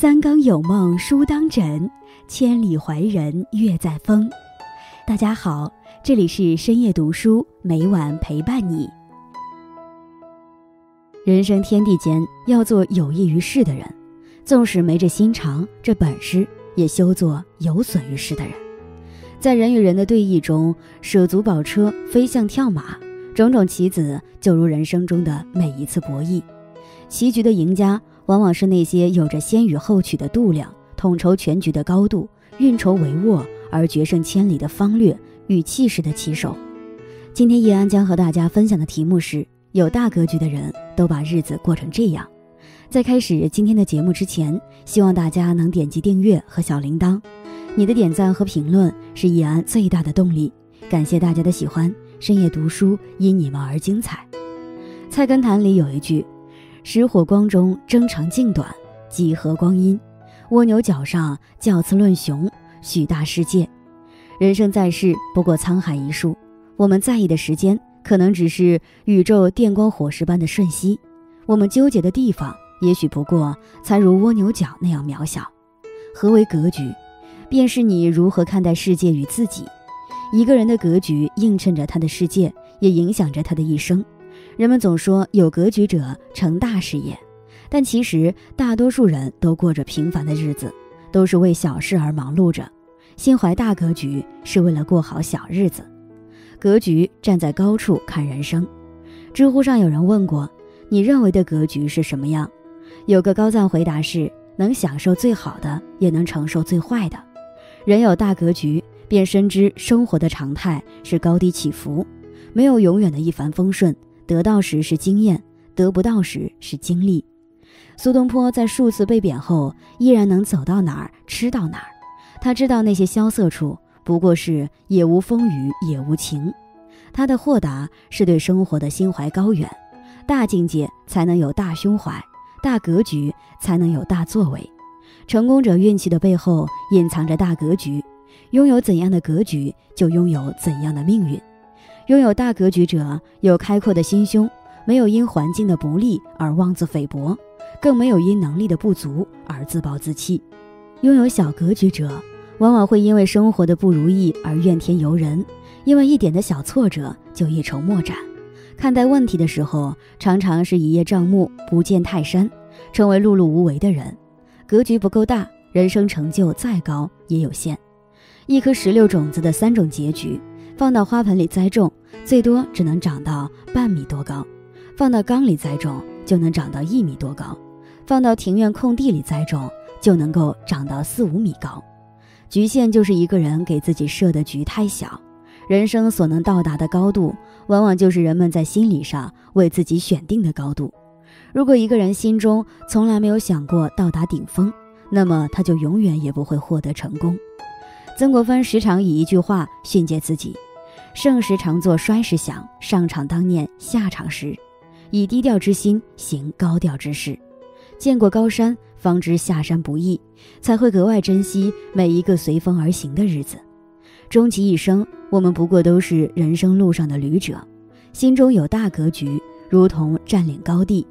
三更有梦书当枕，千里怀人月在风。大家好，这里是深夜读书，每晚陪伴你。人生天地间，要做有益于世的人，纵使没这心肠、这本事，也休做有损于世的人。在人与人的对弈中，舍卒保车，飞象跳马，种种棋子，就如人生中的每一次博弈。棋局的赢家。往往是那些有着先予后取的度量、统筹全局的高度、运筹帷幄而决胜千里的方略与气势的棋手。今天叶安将和大家分享的题目是：有大格局的人都把日子过成这样。在开始今天的节目之前，希望大家能点击订阅和小铃铛。你的点赞和评论是叶安最大的动力。感谢大家的喜欢，深夜读书因你们而精彩。《菜根谭》里有一句。石火光中争长竞短，几何光阴；蜗牛角上较次论雄，许大世界。人生在世，不过沧海一粟。我们在意的时间，可能只是宇宙电光火石般的瞬息；我们纠结的地方，也许不过才如蜗牛角那样渺小。何为格局？便是你如何看待世界与自己。一个人的格局，映衬着他的世界，也影响着他的一生。人们总说有格局者成大事业，但其实大多数人都过着平凡的日子，都是为小事而忙碌着。心怀大格局是为了过好小日子。格局站在高处看人生。知乎上有人问过：“你认为的格局是什么样？”有个高赞回答是：“能享受最好的，也能承受最坏的。”人有大格局，便深知生活的常态是高低起伏，没有永远的一帆风顺。得到时是经验，得不到时是经历。苏东坡在数次被贬后，依然能走到哪儿吃到哪儿。他知道那些萧瑟处不过是也无风雨也无晴。他的豁达是对生活的心怀高远。大境界才能有大胸怀，大格局才能有大作为。成功者运气的背后隐藏着大格局。拥有怎样的格局，就拥有怎样的命运。拥有大格局者有开阔的心胸，没有因环境的不利而妄自菲薄，更没有因能力的不足而自暴自弃。拥有小格局者，往往会因为生活的不如意而怨天尤人，因为一点的小挫折就一筹莫展。看待问题的时候，常常是一叶障目，不见泰山，成为碌碌无为的人。格局不够大，人生成就再高也有限。一颗石榴种子的三种结局。放到花盆里栽种，最多只能长到半米多高；放到缸里栽种，就能长到一米多高；放到庭院空地里栽种，就能够长到四五米高。局限就是一个人给自己设的局太小。人生所能到达的高度，往往就是人们在心理上为自己选定的高度。如果一个人心中从来没有想过到达顶峰，那么他就永远也不会获得成功。曾国藩时常以一句话训诫自己。盛时常作衰时想，上场当念下场时，以低调之心行高调之事。见过高山，方知下山不易，才会格外珍惜每一个随风而行的日子。终其一生，我们不过都是人生路上的旅者，心中有大格局，如同占领高地，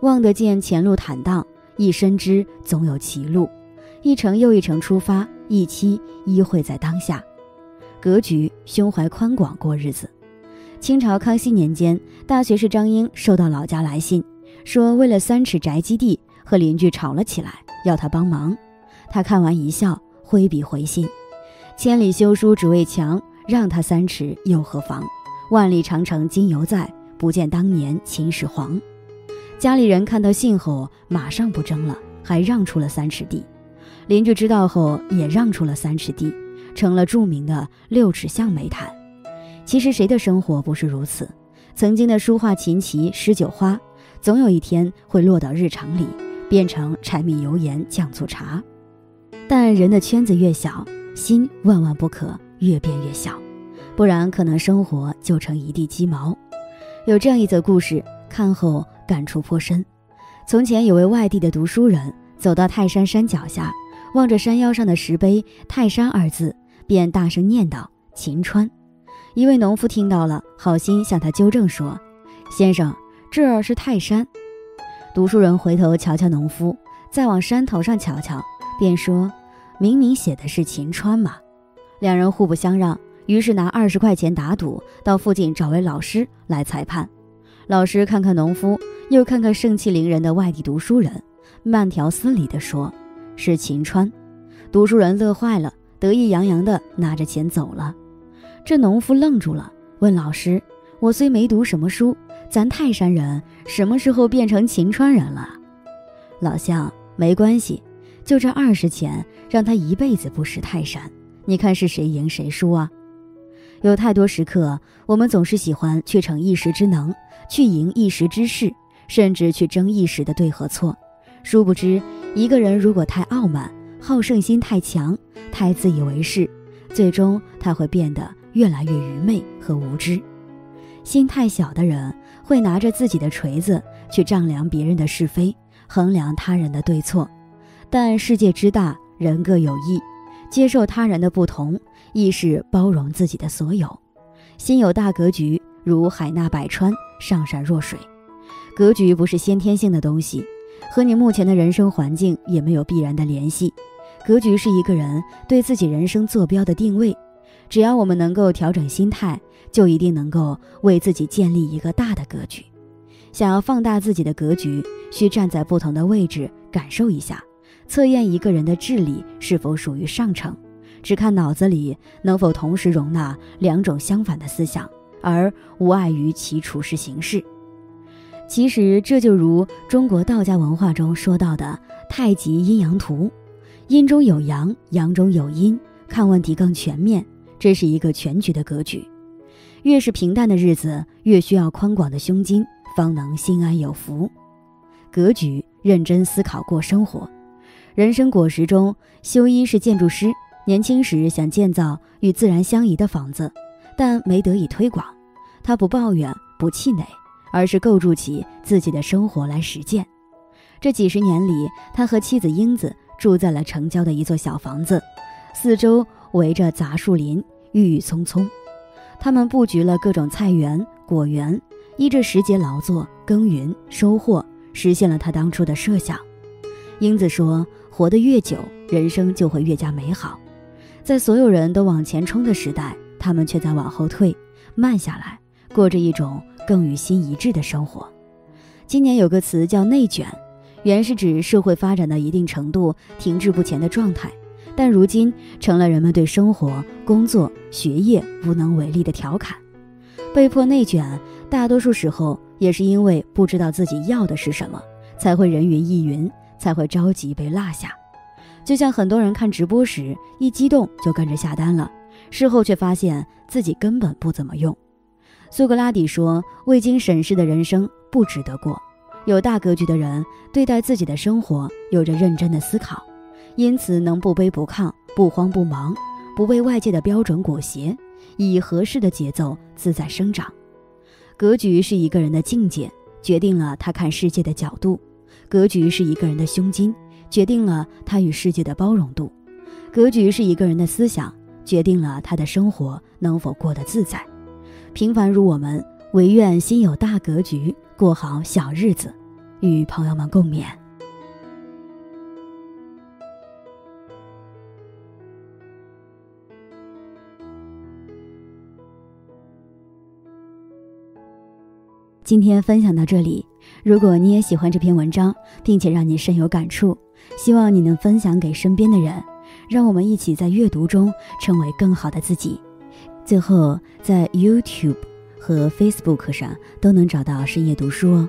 望得见前路坦荡，亦深知总有歧路，一程又一程出发，一期依会在当下。格局，胸怀宽广过日子。清朝康熙年间，大学士张英收到老家来信，说为了三尺宅基地和邻居吵了起来，要他帮忙。他看完一笑，挥笔回信：“千里修书只为墙，让他三尺又何妨？万里长城今犹在，不见当年秦始皇。”家里人看到信后，马上不争了，还让出了三尺地。邻居知道后，也让出了三尺地。成了著名的六尺巷煤炭。其实谁的生活不是如此？曾经的书画琴棋诗酒花，总有一天会落到日常里，变成柴米油盐酱醋茶。但人的圈子越小，心万万不可越变越小，不然可能生活就成一地鸡毛。有这样一则故事，看后感触颇深。从前有位外地的读书人，走到泰山山脚下，望着山腰上的石碑“泰山”二字。便大声念道：“秦川。”一位农夫听到了，好心向他纠正说：“先生，这儿是泰山。”读书人回头瞧瞧农夫，再往山头上瞧瞧，便说：“明明写的是秦川嘛。”两人互不相让，于是拿二十块钱打赌，到附近找位老师来裁判。老师看看农夫，又看看盛气凌人的外地读书人，慢条斯理地说：“是秦川。”读书人乐坏了，得意洋洋地拿着钱走了。这农夫愣住了，问老师：“我虽没读什么书，咱泰山人什么时候变成秦川人了？”老乡，没关系，就这二十钱，让他一辈子不识泰山。你看是谁赢谁输啊？有太多时刻，我们总是喜欢去逞一时之能，去赢一时之势，甚至去争一时的对和错。殊不知，一个人如果太傲慢，好胜心太强，太自以为是，最终他会变得越来越愚昧和无知。心太小的人，会拿着自己的锤子去丈量别人的是非，衡量他人的对错。但世界之大，人各有异。接受他人的不同，亦是包容自己的所有。心有大格局，如海纳百川，上善若水。格局不是先天性的东西，和你目前的人生环境也没有必然的联系。格局是一个人对自己人生坐标的定位。只要我们能够调整心态，就一定能够为自己建立一个大的格局。想要放大自己的格局，需站在不同的位置感受一下。测验一个人的智力是否属于上乘，只看脑子里能否同时容纳两种相反的思想，而无碍于其处事行事。其实这就如中国道家文化中说到的太极阴阳图，阴中有阳，阳中有阴，看问题更全面。这是一个全局的格局。越是平淡的日子，越需要宽广的胸襟，方能心安有福。格局，认真思考过生活。人生果实中，修一是建筑师。年轻时想建造与自然相宜的房子，但没得以推广。他不抱怨，不气馁，而是构筑起自己的生活来实践。这几十年里，他和妻子英子住在了城郊的一座小房子，四周围着杂树林，郁郁葱葱。他们布局了各种菜园、果园，依着时节劳作、耕耘、收获，实现了他当初的设想。英子说。活得越久，人生就会越加美好。在所有人都往前冲的时代，他们却在往后退，慢下来，过着一种更与心一致的生活。今年有个词叫“内卷”，原是指社会发展到一定程度停滞不前的状态，但如今成了人们对生活、工作、学业无能为力的调侃。被迫内卷，大多数时候也是因为不知道自己要的是什么，才会人云亦云。才会着急被落下，就像很多人看直播时一激动就跟着下单了，事后却发现自己根本不怎么用。苏格拉底说：“未经审视的人生不值得过。”有大格局的人对待自己的生活有着认真的思考，因此能不卑不亢、不慌不忙，不被外界的标准裹挟，以合适的节奏自在生长。格局是一个人的境界，决定了他看世界的角度。格局是一个人的胸襟，决定了他与世界的包容度；格局是一个人的思想，决定了他的生活能否过得自在。平凡如我们，唯愿心有大格局，过好小日子。与朋友们共勉。今天分享到这里。如果你也喜欢这篇文章，并且让你深有感触，希望你能分享给身边的人，让我们一起在阅读中成为更好的自己。最后，在 YouTube 和 Facebook 上都能找到深夜读书哦，